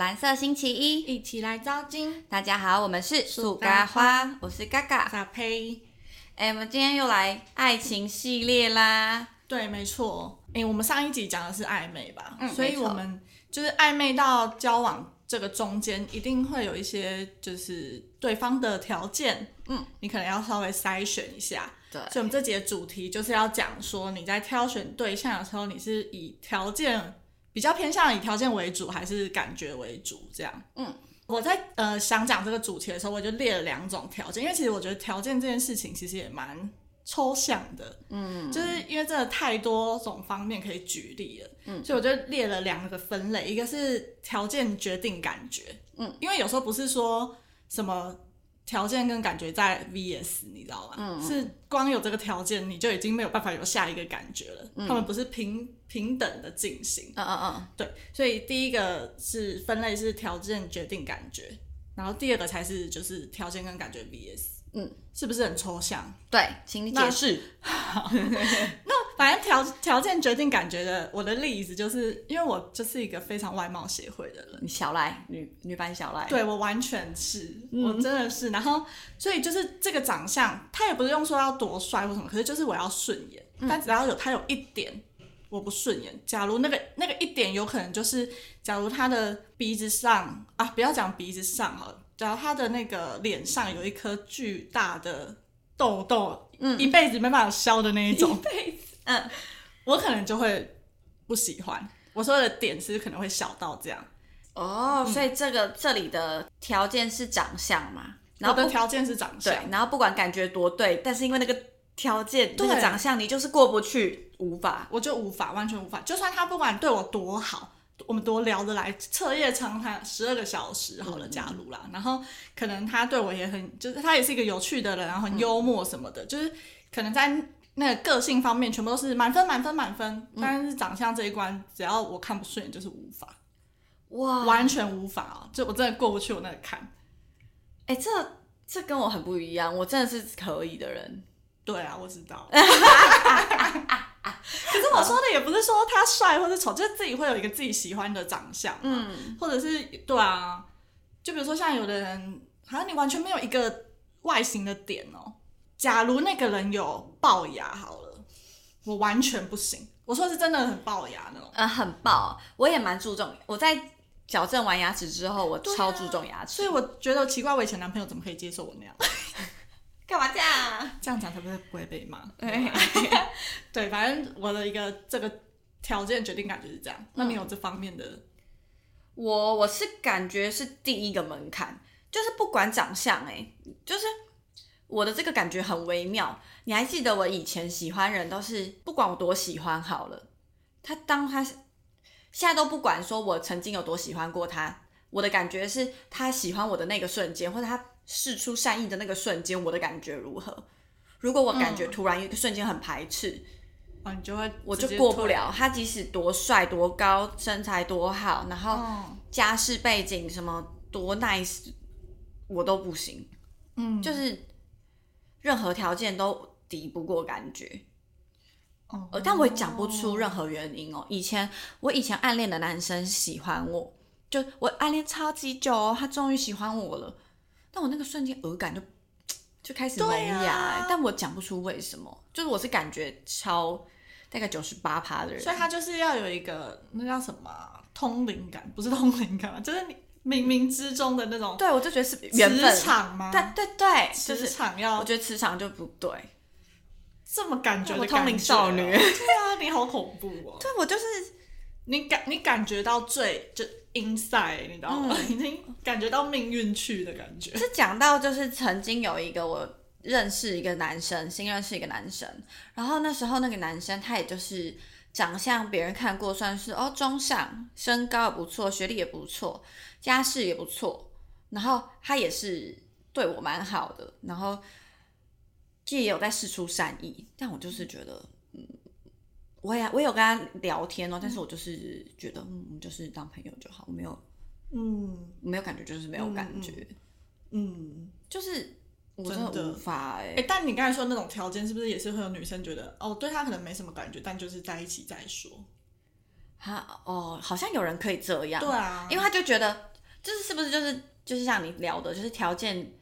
蓝色星期一，一起来招金，大家好，我们是树嘎咖花，我是嘎嘎。撒呸！哎、我们今天又来爱情系列啦。对，没错。诶，我们上一集讲的是暧昧吧？所以嗯没错我们就是暧昧到交往这个中间，一定会有一些就是对方的条件，嗯，你可能要稍微筛选一下。对，所以，我们这节主题就是要讲说，你在挑选对象的时候，你是以条件比较偏向以条件为主，还是感觉为主？这样。嗯，我在呃想讲这个主题的时候，我就列了两种条件，因为其实我觉得条件这件事情其实也蛮抽象的。嗯，就是因为真的太多种方面可以举例了，嗯，所以我就列了两个分类，一个是条件决定感觉，嗯，因为有时候不是说什么条件跟感觉在 VS，你知道吗？嗯是光有这个条件你就已经没有办法有下一个感觉了，他们不是平平等的进行，嗯嗯嗯，对，所以第一个是分类是条件决定感觉，然后第二个才是就是条件跟感觉 VS，嗯，是不是很抽象？对，请你解。释。那反正条条件决定感觉的，我的例子就是因为我就是一个非常外貌协会的人，你小赖，女女版小赖。，对我完全是，嗯。我真的是，然后所以就是这个长相，他也不是用说要多帅或什么，可是就是我要顺眼，嗯。但只要有他有一点我不顺眼，假如那个那个一点有可能就是，假如他的鼻子上啊，不要讲鼻子上好了，假如他的那个脸上有一颗巨大的痘痘，嗯。一辈子没办法消的那一种，一辈子。嗯，我可能就会不喜欢。我说的点是可能会小到这样，哦，所以这个这里的条件是长相嘛，然后我的条件是长相。对，，然后不管感觉多对，但是因为那个条件、那对。个长相，你就是过不去，无法。我就无法，完全无法。就算他不管对我多好，我们多聊得来，彻夜长谈十二个小时好了，假如啦，然后可能他对我也很，就是他也是一个有趣的人，然后很幽默什么的，就是可能在那个个性方面全部都是满分、满分、满分，但是长相这一关，只要我看不顺眼，就是无法，哇，完全无法啊，就我真的过不去我那个坎。哎、这这跟我很不一样，我真的是可以的人。对啊，我知道。可是我说的也不是说他帅或者丑，就是自己会有一个自己喜欢的长相，嗯，或者是对啊，就比如说像有的人，好像你完全没有一个外形的点哦。假如那个人有龅牙好了，我完全不行。我说是真的很龅牙那种。嗯，很龅，我也蛮注重。我在矫正完牙齿之后，我超注重牙齿。所以我觉得奇怪，我以前男朋友怎么可以接受我那样？干嘛这样？这样讲才不会不会被骂。对，对，反正我的一个这个条件决定感就是这样。那嗯你有这方面的？我我是感觉是第一个门槛，就是不管长相、欸，就是我的这个感觉很微妙。你还记得我以前喜欢人都是不管我多喜欢好了，他当他现在都不管说我曾经有多喜欢过他，我的感觉是他喜欢我的那个瞬间，或者他试出善意的那个瞬间，我的感觉如何？如果我感觉突然一个瞬间很排斥，啊，你就会我。就过不了。他即使多帅、多高、身材多好，然后嗯家世背景什么多 nice，我都不行。嗯，就是任何条件都敌不过感觉。哦呃，但我也讲不出任何原因哦。以前我以前暗恋的男生喜欢我，就我暗恋超级久哦，他终于喜欢我了，但我那个瞬间耳感就 就开始萌对芽、但我讲不出为什么，就是我是感觉超大概九十八趴的人，所以他就是要有一个那叫什么啊通灵感，不是通灵感啊，就是你冥冥之中的那种对我就觉得是缘分磁，场吗？对对对，就磁场要觉得磁场就不对，这么感觉的我通灵少女对啊，你好恐怖哦！对我就是你感你感觉到最就 inside，你知道吗？已经感觉到命运去的感觉。是讲到就是曾经有一个我认识一个男生，新认识一个男生，然后那时候那个男生他也就是长相别人看过算是哦中上，身高也不错，学历也不错，家世也不错，然后他也是对我蛮好的，然后也有在试出善意，但我就是觉得。嗯，我也我有跟他聊天哦，但是我就是觉得，嗯，我们就是当朋友就好，我没有嗯。没有感觉，就是没有感觉，嗯，就是我真的真的。无法哎、哎、但你刚才说那种条件，是不是也是会有女生觉得哦，对他可能没什么感觉，但就是在一起再说？他哦，好像有人可以这样，对啊，因为他就觉得，就是是不是就是就是像你聊的，就是条件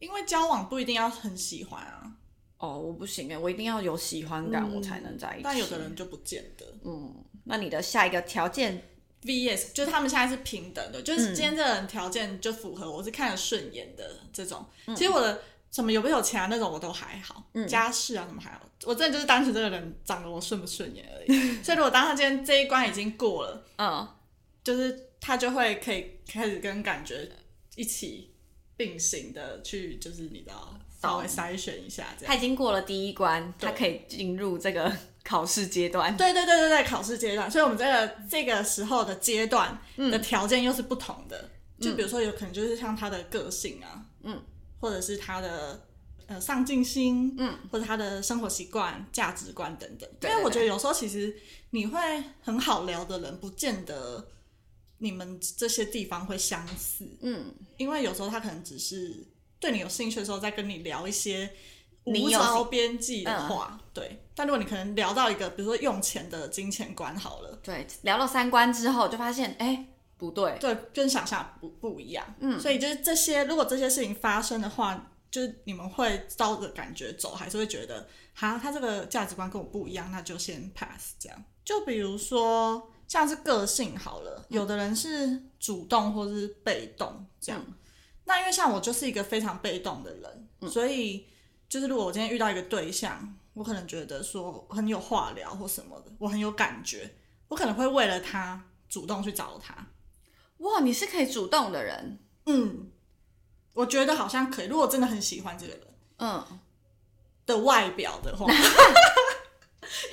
因为交往不一定要很喜欢啊，哦，我不行哎，我一定要有喜欢感，我才能在一起。但有的人就不见得。嗯，那你的下一个条件 VS 就是他们现在是平等的，就是今天这个人条件就符合我是看得顺眼的这种。其实我的什么有没有钱啊那种我都还好，家世啊什么还好，我真的就是单纯这个人长得我顺不顺眼而已。所以如果当他今天这一关已经过了，嗯，就是他就会可以开始跟感觉一起并行的去，就是你知道稍微筛选一下这样。他已经过了第一关，他可以进入这个考试阶段。对对对对对，考试阶段，所以我们这个这个时候的阶段的条件又是不同的。就比如说，有可能就是像他的个性啊，嗯，或者是他的呃上进心，嗯，或者他的生活习惯、价值观等等。对因为我觉得有时候其实你会很好聊的人，不见得你们这些地方会相似，嗯，因为有时候他可能只是对你有兴趣的时候，再跟你聊一些无招边际的话，对。但如果你可能聊到一个，比如说用钱的金钱观好了，对，聊了三观之后，就发现哎、不对，对，跟想象不不一样。嗯，所以就是这些，如果这些事情发生的话，就是你们会照着感觉走，还是会觉得，哈，他这个价值观跟我不一样，那就先 pass 这样。就比如说像是个性好了，有的人是主动或是被动这样。那因为像我就是一个非常被动的人，所以就是如果我今天遇到一个对象，我可能觉得说很有话聊或什么的，我很有感觉，我可能会为了他主动去找他。哇，你是可以主动的人，嗯，我觉得好像可以。如果真的很喜欢这个人嗯，的外表的话，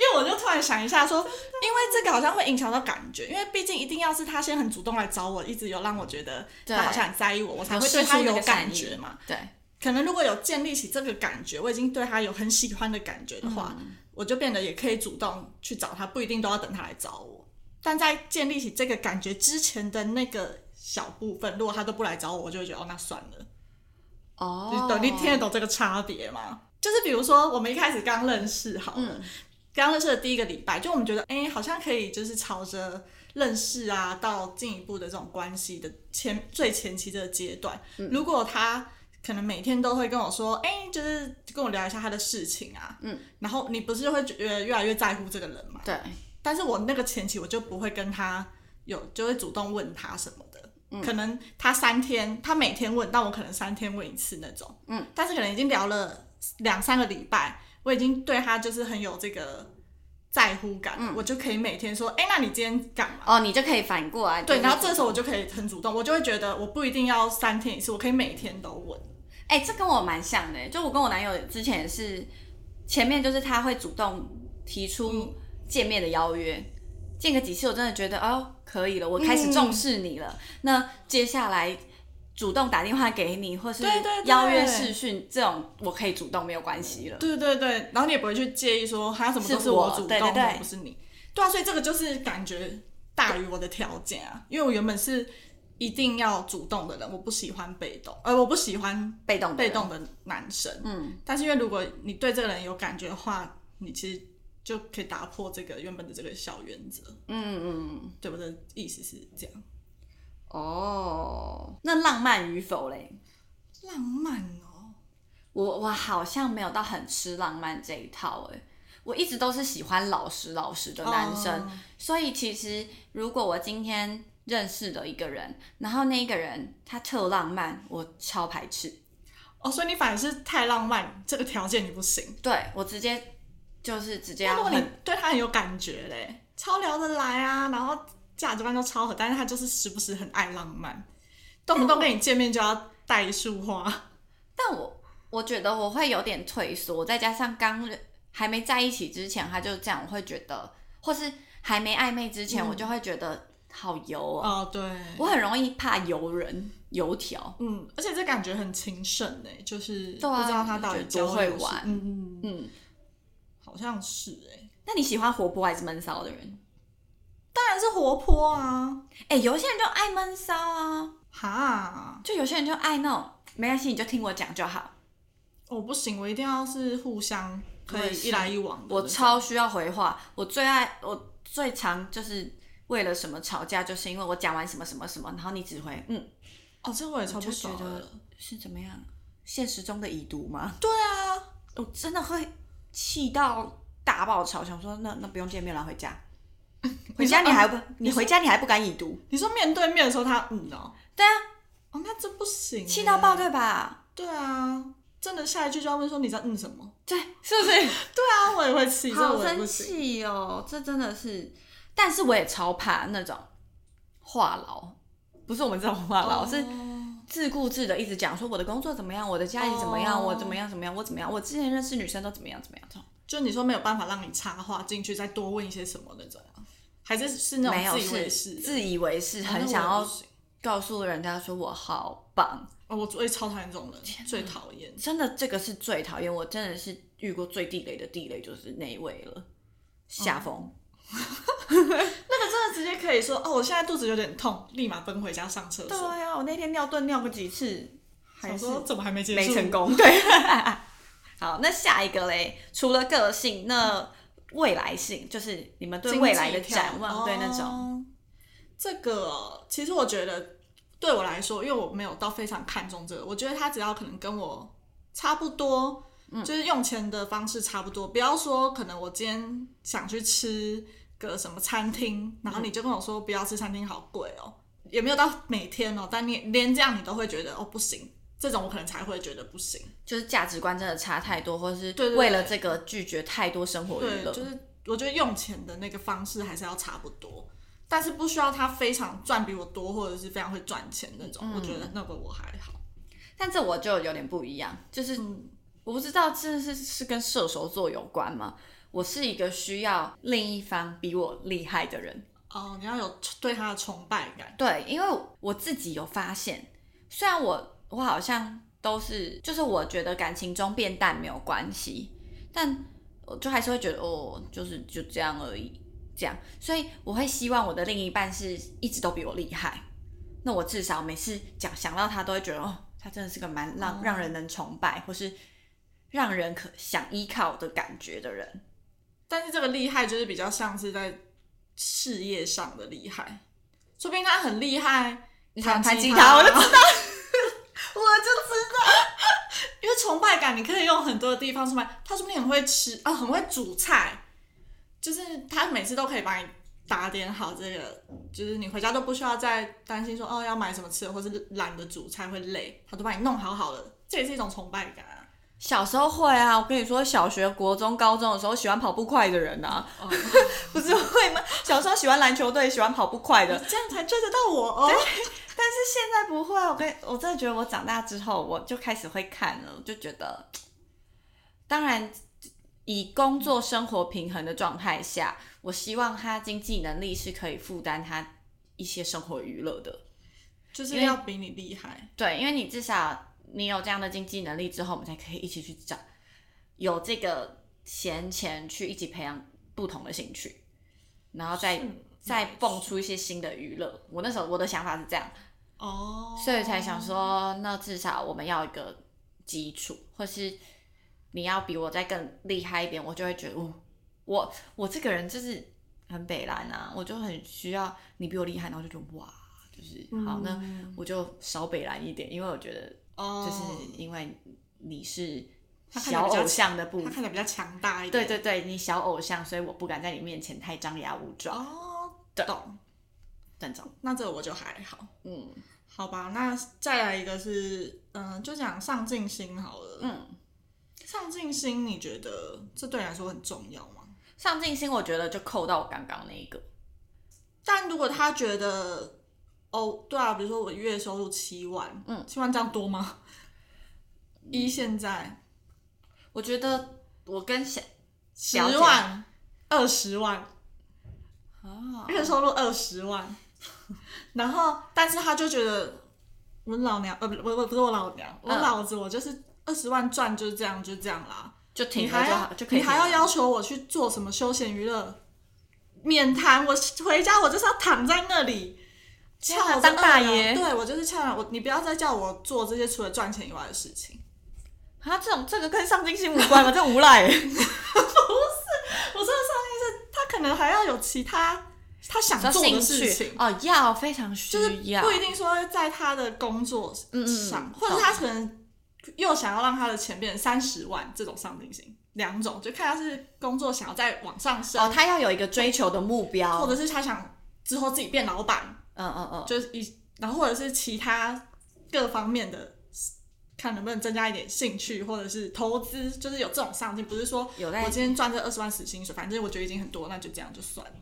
因为我就突然想一下说，因为这个好像会影响到感觉，因为毕竟一定要是他先很主动来找我，一直有让我觉得他好像很在意我，我才会对他有感觉嘛。对，可能如果有建立起这个感觉，我已经对他有很喜欢的感觉的话，我就变得也可以主动去找他，不一定都要等他来找我。但在建立起这个感觉之前的那个小部分，如果他都不来找我，我就会觉得哦，那算了。你哦，懂？你听得懂这个差别吗？就是比如说，我们一开始刚认识好了，刚、认识的第一个礼拜，就我们觉得，哎、好像可以，就是朝着认识啊，到进一步的这种关系的前最前期这个阶段。如果他可能每天都会跟我说，哎、就是跟我聊一下他的事情啊，嗯，然后你不是会觉得越来越在乎这个人嘛？对，但是我那个前期我就不会跟他有，就会主动问他什么的。可能他三天，他每天问，但我可能三天问一次那种。嗯，但是可能已经聊了两三个礼拜，我已经对他就是很有这个在乎感了，我就可以每天说，哎、那你今天干嘛？哦，你就可以反过来，对，然后这时候我就可以很主动，我就会觉得我不一定要三天一次，我可以每天都问。哎、这跟我蛮像的，就我跟我男友之前也是，前面就是他会主动提出见面的邀约，见个几次，我真的觉得哦可以了，我开始重视你了。那接下来主动打电话给你，或是邀约视讯这种，我可以主动没有关系了。对对对，然后你也不会去介意说他什么都是我我主动，对对对不是你。对啊，所以这个就是感觉大于我的条件啊，因为我原本是一定要主动的人，我不喜欢被动，呃，我不喜欢被动被动的男生。嗯，但是因为如果你对这个人有感觉的话，你其实就可以打破这个原本的这个小原则。嗯嗯，对我的意思是这样。哦，那浪漫与否嘞？浪漫哦，我我好像没有到很吃浪漫这一套哎，我一直都是喜欢老实老实的男生，哦。所以其实如果我今天认识的一个人，然后那一个人他特浪漫，我超排斥，哦，所以你反而是太浪漫，这个条件你不行。对我直接就是直接如果你对他很有感觉嘞，超聊得来啊，然后价值观都超合，但是他就是时不时很爱浪漫，动不动跟你见面就要带一束花。但我我觉得我会有点退缩，再加上刚还没在一起之前他就这样，我会觉得，或是还没暧昧之前，我就会觉得好油哦，哦，对，我很容易怕油人油条。嗯，而且这感觉很情圣哎，就是不知道他到底就多会玩。嗯嗯嗯，嗯，好像是哎，那你喜欢活泼还是闷骚的人？当然是活泼啊，哎、有些人就爱闷骚啊，哈，就有些人就爱那种没关系，你就听我讲就好。我不行，我一定要是互相可以一来一往的。我超需要回话，我最爱我最常就是为了什么吵架，就是因为我讲完什么什么什么，然后你只回嗯，哦，这我也超不就觉得爽的。是怎么样？现实中的已读吗？对啊，我真的会气到大爆炒，想说那那不用见面了，回家。回家你还不，你回家你还不敢已读？你说面对面的时候他嗯哦，对啊，哦那这不行，气到爆，。对吧？对啊，真的下一句就要问说你在嗯什么？对，是不是？对啊，我也会气，好生。气哦，这真的是，但是我也超怕那种话痨，不是我们这种话痨，是自顾自的一直讲说我的工作怎么样，我的家里怎么样，哦我怎么样怎么样，我怎么样，我之前认识女生都怎么样怎么样，就你说没有办法让你插话进去，再多问一些什么那种吗？还是是那种自以为是是？自以为是，很想要告诉人家说我好棒，哦，我最超讨厌这种人，最讨厌。真的这个是最讨厌，我真的是遇过最地雷的地雷就是那一位了，下风。那个真的直接可以说哦，我现在肚子有点痛，立马奔回家上厕对所。啊，我那天尿遁尿个几次，还说怎么还没结束？没成。功。对，好，那下一个嘞，除了个性，那未来性就是你们对未来的展望，对那种，种。这个哦其实我觉得对我来说，因为我没有到非常看重这个，我觉得他只要可能跟我差不多，嗯就是用钱的方式差不多。不要说可能我今天想去吃个什么餐厅，然后你就跟我说不要吃餐厅，好贵哦，也没有到每天哦，但你连这样你都会觉得哦不行，这种我可能才会觉得不行。就是价值观真的差太多，或者是为了这个拒绝太多生活娱对，乐。就是我觉得用钱的那个方式还是要差不多，但是不需要他非常赚比我多，或者是非常会赚钱那种。嗯我觉得那个我还好。但这我就有点不一样，就是、我不知道这是是跟射手座有关吗？我是一个需要另一方比我厉害的人。哦，你要有对他的崇拜感。对，因为我自己有发现，虽然我我好像都是，就是我觉得感情中变淡没有关系，但我就还是会觉得哦，就是就这样而已，这样，所以我会希望我的另一半是一直都比我厉害，那我至少每次讲想到他都会觉得哦，他真的是个蛮让、让人能崇拜，或是让人可想依靠的感觉的人。但是这个厉害就是比较像是在事业上的厉害，说不定他很厉害，你想弹吉他，我就知道，我我就知道，因为崇拜感你可以用很多的地方崇拜。他说不定很会吃啊，很会煮菜，就是他每次都可以帮你打点好这个，就是你回家都不需要再担心说哦要买什么吃的，或是懒得煮菜会累，他都帮你弄好好的，这也是一种崇拜感。小时候会啊，我跟你说，小学、国中、高中的时候喜欢跑步快的人啊，哦，不是会吗？小时候喜欢篮球队，喜欢跑步快的，这样才追得到我哦。但是现在不会。我跟我真的觉得，我长大之后，我就开始会看了，我就觉得，当然以工作生活平衡的状态下，我希望他经济能力是可以负担他一些生活娱乐的。就是要比你厉害。对，因为你至少你有这样的经济能力之后，我们才可以一起去找有这个闲钱去一起培养不同的兴趣，然后再再蹦出一些新的娱乐。我那时候我的想法是这样，哦，所以才想说，那至少我们要一个基础，或是你要比我再更厉害一点，我就会觉得，哦，我我这个人就是很北蓝啊，我就很需要你比我厉害，然后就觉得哇，就是好，那我就少北蓝一点，因为我觉得哦，就是因为你是小偶像的部分，他看起来比较强大一点。对对对，你小偶像，所以我不敢在你面前太张牙舞爪，哦，懂懂。那这个我就还好。嗯好吧，那再来一个是，嗯、就讲上进心好了。嗯。上进心，你觉得这对你来说很重要吗？上进心，我觉得就扣到我刚刚那一个，但如果他觉得，哦，对啊，比如说我月收入七万，嗯，七万这样多吗？一现在我觉得我跟小十万、二十万，啊，月收入二十万，然后但是他就觉得我老娘呃不不不不是我老娘，我嗯老子我就是二十万赚就是这样就这样啦，就停了就好，就可以你还要要求我去做什么休闲娱乐？免谈，我回家我就是要躺在那里。翘着当大爷对我就是翘着我，你不要再叫我做这些除了赚钱以外的事情。啊，这种这个跟上进心无关吗？这无赖 不是，我说的上进是，他可能还要有其他他想做的事情。哦，要非常需要就是要，不一定说在他的工作上，嗯或者他可能又想要让他的钱变成三十万这种上进心，两种就看他是工作想要再往上升，哦，他要有一个追求的目标，或者是他想之后自己变老板，嗯嗯嗯，就是一，然后或者是其他各方面的，看能不能增加一点兴趣，或者是投资，就是有这种上进，不是说有在我今天赚这二十万死薪水，反正我觉得已经很多，那就这样就算了。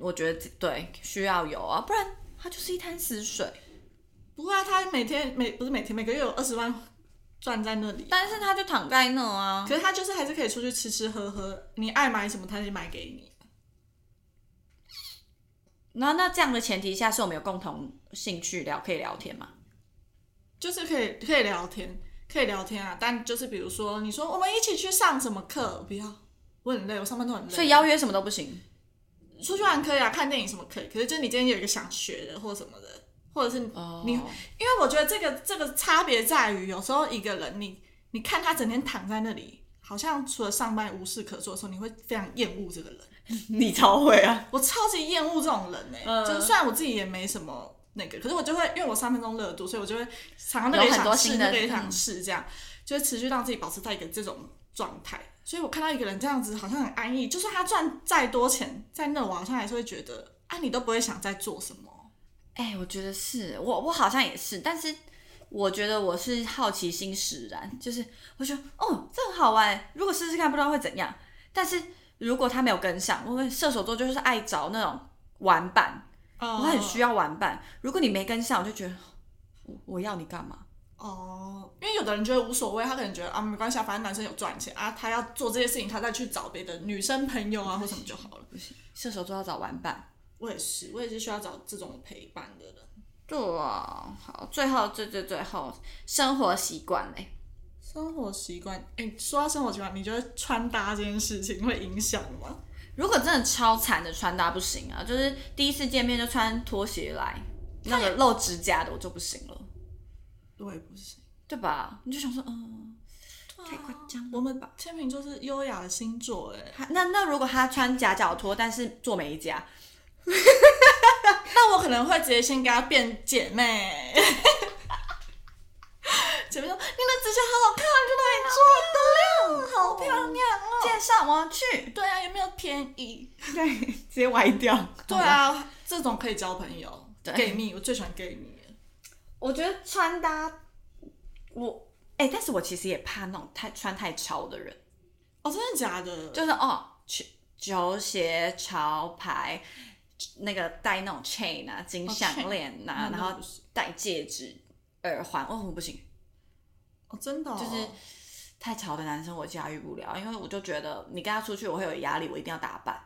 我觉得对需要有啊，不然他就是一滩死水。不会啊，他每天每不是每天每个月有二十万赚在那里，但是他就躺在那啊，可是他就是还是可以出去吃吃喝喝，你爱买什么他就买给你。然后那这样的前提下，是我们有共同兴趣聊可以聊天嘛？就是可以可以聊天，可以聊天啊。但就是比如说，你说我们一起去上什么课，不要，我很累，我上班都很累。所以邀约什么都不行。出去玩可以啊，看电影什么可以。可是就是你今天有一个想学的或什么的，或者是你，哦因为我觉得这个这个差别在于，有时候一个人你你看他整天躺在那里，好像除了上班无事可做的时候，你会非常厌恶这个人。你超会啊！我超级厌恶这种人呢、嗯就是虽然我自己也没什么那个，可是我就会因为我三分钟热度，所以我就会常常那个也有很多想试，新的那个也想嗯试，这样、就会持续让自己保持在一个这种状态。所以我看到一个人这样子，好像很安逸，就算他赚再多钱，在那我好像还是会觉得啊，你都不会想再做什么。哎、我觉得是我，我好像也是，但是我觉得我是好奇心使然，就是我觉得哦，这很好玩，如果试试看，不知道会怎样。但是如果他没有跟上，我会射手座就是爱找那种玩伴，我我很需要玩伴。如果你没跟上，我就觉得我我要你干嘛？哦，因为有的人觉得无所谓，他可能觉得啊没关系啊，反正男生有赚钱啊，他要做这些事情，他再去找别的女生朋友啊或什么就好了。不行射手座要找玩伴。我也是，我也是需要找这种陪伴的人。对啊，好，最后最最最后生活习惯嘞。生活习惯，哎、说到生活习惯，你觉得穿搭这件事情会影响吗？如果真的超惨的穿搭不行啊，就是第一次见面就穿拖鞋来，那个露指甲的我就不行了，我也不行。对吧？你就想说，嗯，太夸张了。我们天秤座是优雅的星座，哎，那那如果他穿夹脚拖，但是做美甲，那我可能会直接先跟他变姐妹。姐妹说：“你的指甲好好看，去哪里做的？好漂亮哦！介绍我要去，对啊，有没有便宜？对，直接歪掉。对啊，这种可以交朋友。对 gay 蜜，我最喜欢 gay 蜜了。我觉得穿搭，我哎、但是我其实也怕那种太穿太潮的人。哦，真的假的？就是哦，球球鞋、潮牌，那个戴那种 chain 啊、金项链呐、哦然后戴戒指、耳环，哦，我不行，哦，真的、哦，就是太吵的男生我驾驭不了，因为我就觉得你跟他出去我会有压力，我一定要打扮，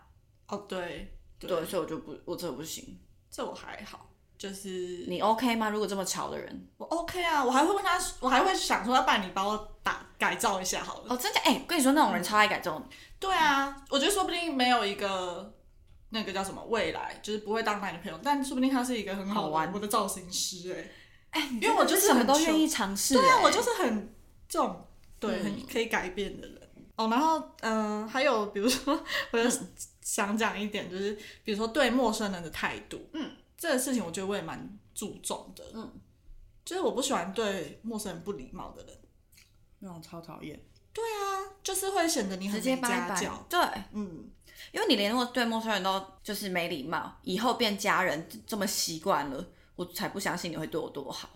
哦，对对对，所以我就不，我这个不行。这我还好，就是你 OK 吗？如果这么吵的人，我 OK 啊，我还会问他，我还会想说，要不然你帮我打改造一下好了。哦，真的，哎、我跟你说，那种人超爱改造，对啊，我觉得说不定没有一个那个叫什么未来，就是不会当男女朋友，但说不定他是一个很好好玩我的造型师哎、哎、因为我就是什么都很愿意尝试、对啊，哎我就是很这种对、嗯。很可以改变的人。哦，然后嗯、呃还有比如说，我就想讲一点，就是比如说对陌生人的态度，嗯，这个事情我觉得我也蛮注重的，嗯，就是我不喜欢对陌生人不礼貌的人，那种超讨厌，对啊就是会显得你很家教，，对。嗯，因为你连陌对陌生人都就是没礼貌，以后变家人这么习惯了，我才不相信你会对我多好。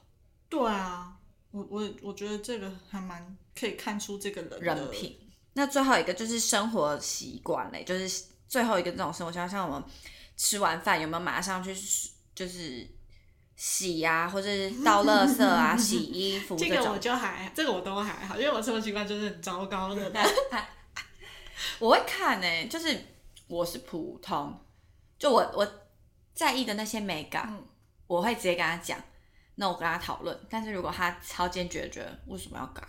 对啊，我我我觉得这个还蛮可以看出这个人的人品。那最后一个就是生活习惯嘞，就是最后一个这种生活习惯，像我们吃完饭有没有马上去就是洗呀、或者是倒垃圾啊、洗衣服这个我种？就还，这个我都还好，因为我生活习惯就是很糟糕的。我会看呢、就是我是普通，就我我在意的那些美感，嗯我会直接跟他讲，那我跟他讨论。但是如果他超坚决，觉得为什么要改，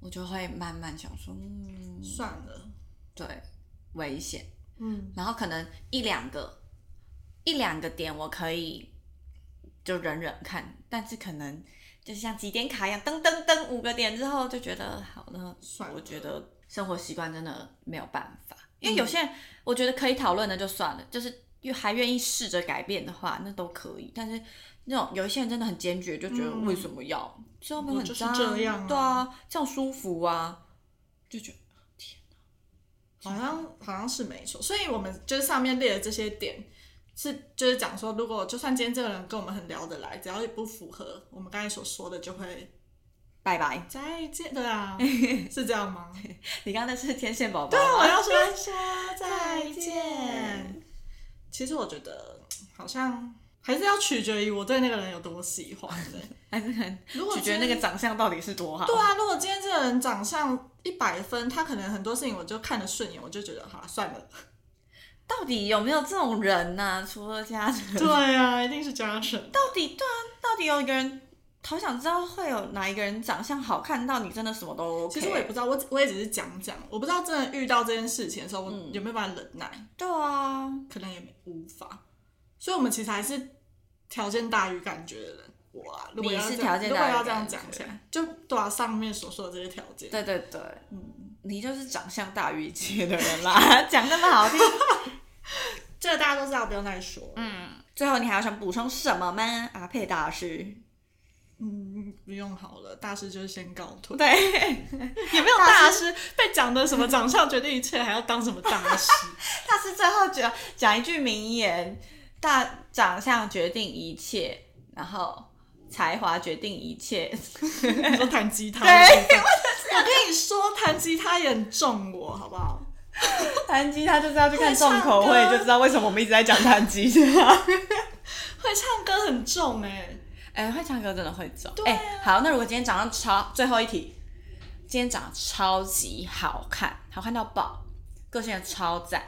我就会慢慢想说，嗯，算了，对，危险。嗯，然后可能一两个一两个点我可以就忍忍看，但是可能就像几点卡一样，噔噔噔五个点之后就觉得好了，算了我觉得生活习惯真的没有办法，因为有些人我觉得可以讨论的就算了，就是又还愿意试着改变的话，那都可以。但是那种有一些人真的很坚决，就觉得为什么要？这样我就是很脏，这样啊对啊，这样舒服啊，就觉得好像好像是没错，所以我们就是上面列的这些点，是就是讲说，如果就算今天这个人跟我们很聊得来，只要不符合我们刚才所说的，就会拜拜。再见，对啊，是这样吗？你刚才是天线宝宝对啊，我？要说 说再见。其实我觉得好像还是要取决于我对那个人有多喜欢的。还是很如果取决于那个长相到底是多好。对啊，如果今天这个人长相一百分，他可能很多事情我就看得顺眼，我就觉得好算了。到底有没有这种人呢、除了家人，对啊，一定是嘉诚。到底对啊，到底有一个人，好想知道会有哪一个人长相好看到你真的什么都 OK。其实我也不知道，我我也只是讲讲，我不知道真的遇到这件事情的时候，我嗯有没有办法忍耐，对啊，可能也没无法。所以，我们其实还是条件大于感觉的人。我啊，如果你要这是条件样如果要这样讲起来，就对啊，上面所说的这些条件，对对对，嗯，你就是长相大于一切的人啦，讲那么好听。这个大家都知道，不用再说。嗯，最后你还要想补充什么吗？阿佩大师，嗯，不用好了，大师就是先告退。对，也没有大师被讲的什么长相决定一切，还要当什么大师？大师最后讲讲一句名言：大长相决定一切，然后才华决定一切。你说弹吉他对？我跟你说，弹吉他也很重我，好不好？弹吉他就是要去看重口味，就知道为什么我们一直在讲弹吉他。会唱歌很重哎、哎、会唱歌真的会走。哎、好，那如果今天长得超，最后一题，今天长得超级好看，好看到爆，个性也超赞，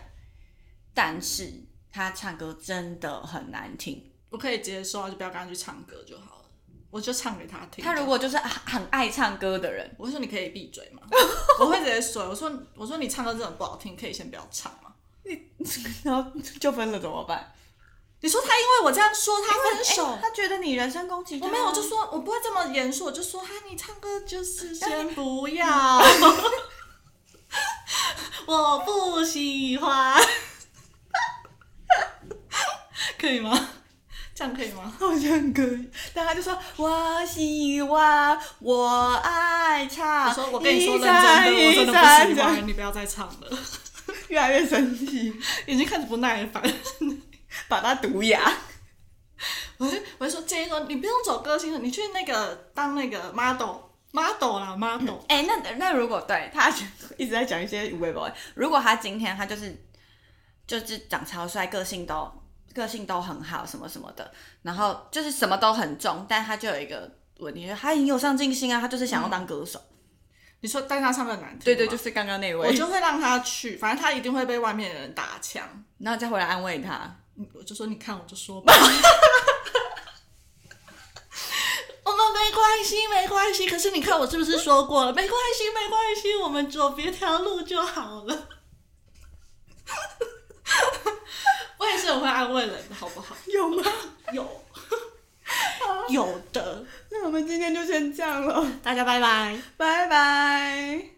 但是他唱歌真的很难听。我可以接受，就不要跟他去唱歌就好了，我就唱给他听。他如果就是很很爱唱歌的人，我说你可以闭嘴吗？我会直接说，我说我说你唱歌真的不好听，可以先不要唱吗？然后就分了怎么办？你说他因为我这样说他分手，哎他觉得你人身攻击他，我没有，我就说我不会这么严肃，我就说哈，你唱歌就是先不要，我不喜欢，可以吗？这样可以吗？好像可以，但他就说我喜欢，我爱唱。我说我跟你说认真的，我真的不喜欢，你不要再唱了，越来越生气，已经开始不耐烦。把他毒哑。我就我就说建议说，你不用走歌星了，你去那个当那个 model model 啦 model。哎、那那如果对他一直在讲一些无谓 boy，如果他今天他就是就是长超帅，个性都个性都很好，什么什么的，然后就是什么都很重，但他就有一个问题，就是他很有上进心啊，他就是想要当歌手。你说但他唱歌很难听吗，对对，就是刚刚那位，我就会让他去，反正他一定会被外面的人打枪。然后再回来安慰他。嗯我就说你看，我就说吧。我们没关系，没关系。可是你看，我是不是说过了？没关系，没关系，我们走别条路就好了。我也是很会安慰人的，好不好？有吗？有，有的。那我们今天就先这样了，大家拜拜。拜拜。